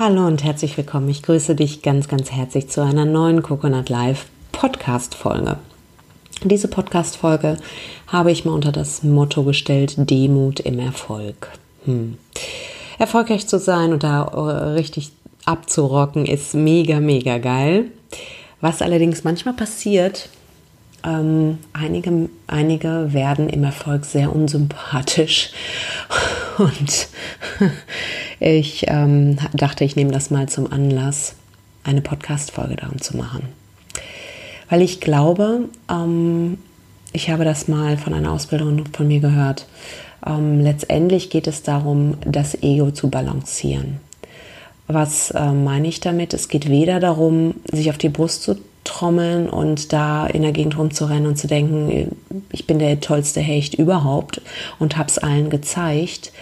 Hallo und herzlich willkommen. Ich grüße dich ganz, ganz herzlich zu einer neuen Coconut Live Podcast Folge. Diese Podcast Folge habe ich mal unter das Motto gestellt: Demut im Erfolg. Hm. Erfolgreich zu sein und da äh, richtig abzurocken ist mega, mega geil. Was allerdings manchmal passiert, ähm, einige, einige werden im Erfolg sehr unsympathisch und ich ähm, dachte, ich nehme das mal zum Anlass, eine Podcast-Folge darum zu machen. Weil ich glaube, ähm, ich habe das mal von einer Ausbilderin von mir gehört, ähm, letztendlich geht es darum, das Ego zu balancieren. Was äh, meine ich damit? Es geht weder darum, sich auf die Brust zu trommeln und da in der Gegend rumzurennen und zu denken, ich bin der tollste Hecht überhaupt und habe es allen gezeigt,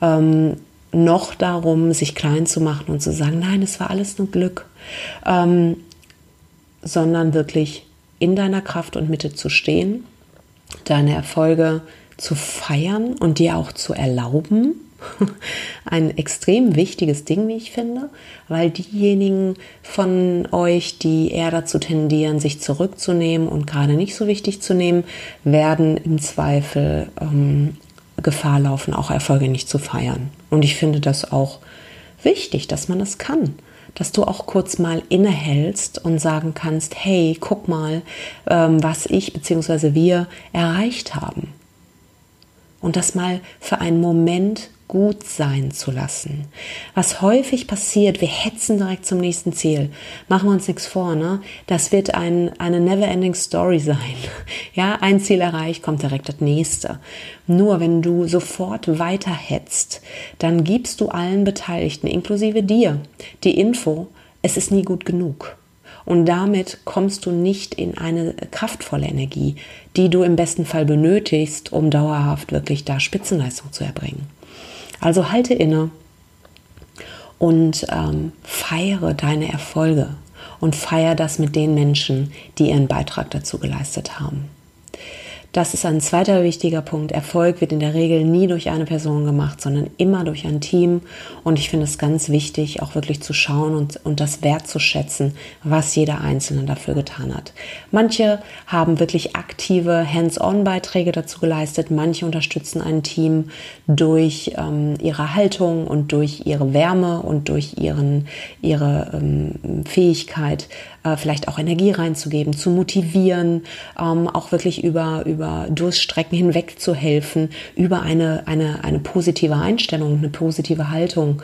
ähm, noch darum, sich klein zu machen und zu sagen, nein, es war alles nur Glück, ähm, sondern wirklich in deiner Kraft und Mitte zu stehen, deine Erfolge zu feiern und dir auch zu erlauben, ein extrem wichtiges Ding, wie ich finde, weil diejenigen von euch, die eher dazu tendieren, sich zurückzunehmen und gerade nicht so wichtig zu nehmen, werden im Zweifel ähm, Gefahr laufen, auch Erfolge nicht zu feiern. Und ich finde das auch wichtig, dass man das kann. Dass du auch kurz mal innehältst und sagen kannst, hey, guck mal, ähm, was ich bzw. wir erreicht haben. Und das mal für einen Moment gut sein zu lassen. Was häufig passiert, wir hetzen direkt zum nächsten Ziel. Machen wir uns nichts vor, ne? Das wird ein, eine never-ending Story sein. Ja, ein Ziel erreicht, kommt direkt das nächste. Nur wenn du sofort weiter hetzt, dann gibst du allen Beteiligten, inklusive dir, die Info, es ist nie gut genug. Und damit kommst du nicht in eine kraftvolle Energie, die du im besten Fall benötigst, um dauerhaft wirklich da Spitzenleistung zu erbringen. Also halte inne und ähm, feiere deine Erfolge und feiere das mit den Menschen, die ihren Beitrag dazu geleistet haben. Das ist ein zweiter wichtiger Punkt. Erfolg wird in der Regel nie durch eine Person gemacht, sondern immer durch ein Team. Und ich finde es ganz wichtig, auch wirklich zu schauen und, und das wertzuschätzen, was jeder Einzelne dafür getan hat. Manche haben wirklich aktive Hands-on-Beiträge dazu geleistet. Manche unterstützen ein Team durch ähm, ihre Haltung und durch ihre Wärme und durch ihren, ihre ähm, Fähigkeit, äh, vielleicht auch Energie reinzugeben, zu motivieren, ähm, auch wirklich über, über Durststrecken hinweg zu helfen, über eine, eine, eine positive Einstellung, eine positive Haltung.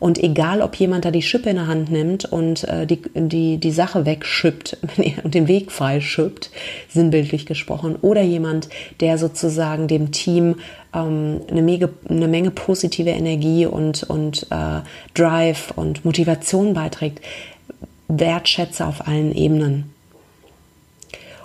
Und egal, ob jemand da die Schippe in der Hand nimmt und äh, die, die, die Sache wegschippt und den Weg freischippt, sinnbildlich gesprochen, oder jemand, der sozusagen dem Team ähm, eine, Menge, eine Menge positive Energie und, und äh, Drive und Motivation beiträgt, wertschätze auf allen Ebenen.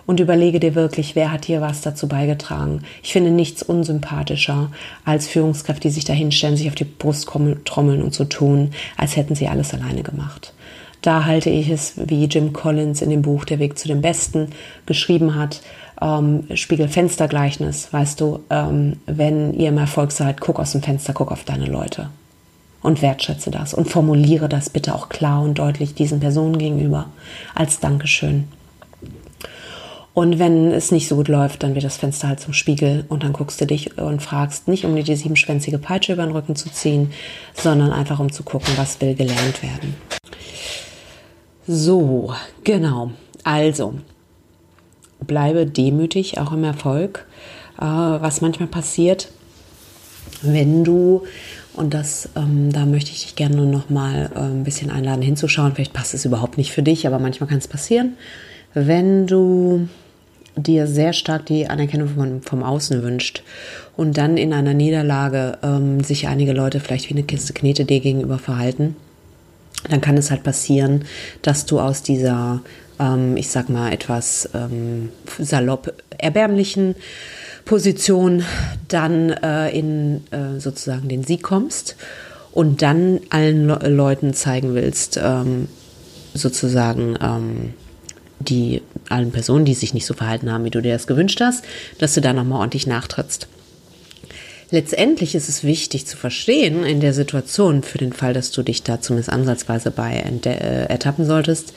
Und überlege dir wirklich, wer hat hier was dazu beigetragen. Ich finde nichts unsympathischer als Führungskräfte, die sich dahinstellen, sich auf die Brust trommeln und so tun, als hätten sie alles alleine gemacht. Da halte ich es, wie Jim Collins in dem Buch Der Weg zu dem Besten geschrieben hat, ähm, Spiegel-Fenster-Gleichnis, weißt du, ähm, wenn ihr im Erfolg seid, guck aus dem Fenster, guck auf deine Leute und wertschätze das und formuliere das bitte auch klar und deutlich diesen Personen gegenüber als Dankeschön. Und wenn es nicht so gut läuft, dann wird das Fenster halt zum Spiegel und dann guckst du dich und fragst nicht, um dir die siebenschwänzige Peitsche über den Rücken zu ziehen, sondern einfach um zu gucken, was will gelernt werden. So, genau. Also, bleibe demütig, auch im Erfolg. Äh, was manchmal passiert, wenn du und das, ähm, da möchte ich dich gerne noch mal äh, ein bisschen einladen hinzuschauen. Vielleicht passt es überhaupt nicht für dich, aber manchmal kann es passieren, wenn du dir sehr stark die Anerkennung von, vom Außen wünscht und dann in einer Niederlage ähm, sich einige Leute vielleicht wie eine Kiste Knete dir gegenüber verhalten, dann kann es halt passieren, dass du aus dieser, ähm, ich sag mal, etwas ähm, salopp erbärmlichen Position dann äh, in äh, sozusagen den Sieg kommst und dann allen Le Leuten zeigen willst, ähm, sozusagen ähm, die allen Personen, die sich nicht so verhalten haben, wie du dir das gewünscht hast, dass du da nochmal ordentlich nachtrittst. letztendlich ist es wichtig zu verstehen in der Situation, für den Fall, dass du dich da zumindest ansatzweise bei äh, ertappen solltest,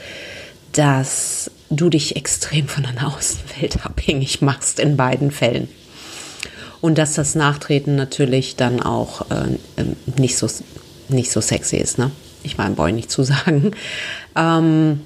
dass du dich extrem von deiner Außenwelt abhängig machst in beiden Fällen. Und dass das Nachtreten natürlich dann auch äh, ähm, nicht, so, nicht so sexy ist. Ne? Ich meine, ich nicht zu sagen. Ähm,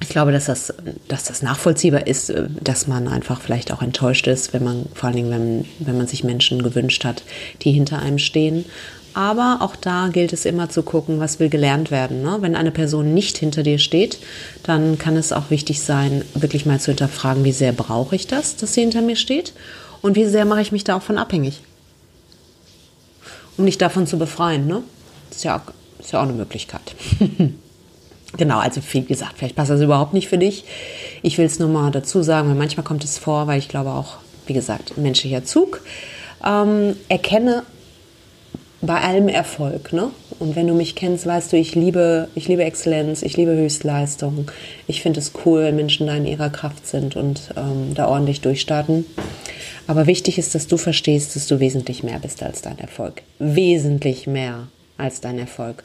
ich glaube, dass das, dass das nachvollziehbar ist, äh, dass man einfach vielleicht auch enttäuscht ist, wenn man, vor allen Dingen, wenn, wenn man sich Menschen gewünscht hat, die hinter einem stehen. Aber auch da gilt es immer zu gucken, was will gelernt werden. Ne? Wenn eine Person nicht hinter dir steht, dann kann es auch wichtig sein, wirklich mal zu hinterfragen, wie sehr brauche ich das, dass sie hinter mir steht und wie sehr mache ich mich da auch von abhängig. Um mich davon zu befreien. Ne? Das ist ja ist ja auch eine Möglichkeit. Genau, also wie gesagt, vielleicht passt das überhaupt nicht für dich. Ich will es nur mal dazu sagen, weil manchmal kommt es vor, weil ich glaube auch, wie gesagt, menschlicher Zug. Ähm, erkenne bei allem Erfolg, ne? Und wenn du mich kennst, weißt du, ich liebe, ich liebe Exzellenz, ich liebe Höchstleistung. Ich finde es cool, wenn Menschen da in ihrer Kraft sind und ähm, da ordentlich durchstarten. Aber wichtig ist, dass du verstehst, dass du wesentlich mehr bist als dein Erfolg. Wesentlich mehr als dein Erfolg.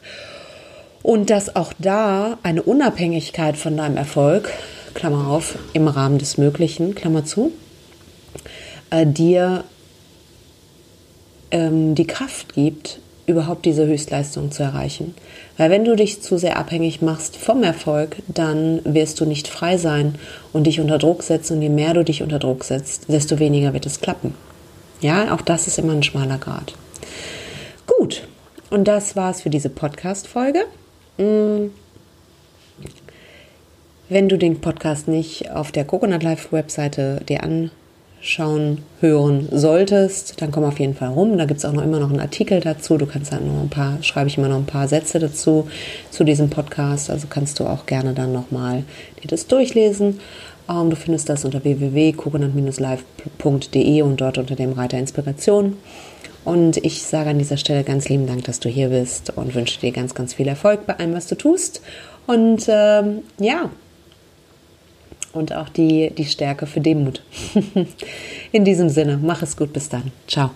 Und dass auch da eine Unabhängigkeit von deinem Erfolg, Klammer auf, im Rahmen des Möglichen, Klammer zu, äh, dir ähm, die Kraft gibt, überhaupt diese Höchstleistung zu erreichen. Weil wenn du dich zu sehr abhängig machst vom Erfolg, dann wirst du nicht frei sein und dich unter Druck setzen. Und je mehr du dich unter Druck setzt, desto weniger wird es klappen. Ja, auch das ist immer ein schmaler Grad. Gut, und das war's für diese Podcast-Folge. Mm. Wenn du den Podcast nicht auf der Coconut Life Webseite dir anschauen, hören solltest, dann komm auf jeden Fall rum. Da gibt es auch noch immer noch einen Artikel dazu. Du kannst dann noch ein paar, schreibe ich immer noch ein paar Sätze dazu, zu diesem Podcast. Also kannst du auch gerne dann nochmal dir das durchlesen. Um, du findest das unter www.coconut-live.de und dort unter dem Reiter Inspiration. Und ich sage an dieser Stelle ganz lieben Dank, dass du hier bist und wünsche dir ganz, ganz viel Erfolg bei allem, was du tust. Und ähm, ja, und auch die, die Stärke für Demut. In diesem Sinne, mach es gut, bis dann. Ciao.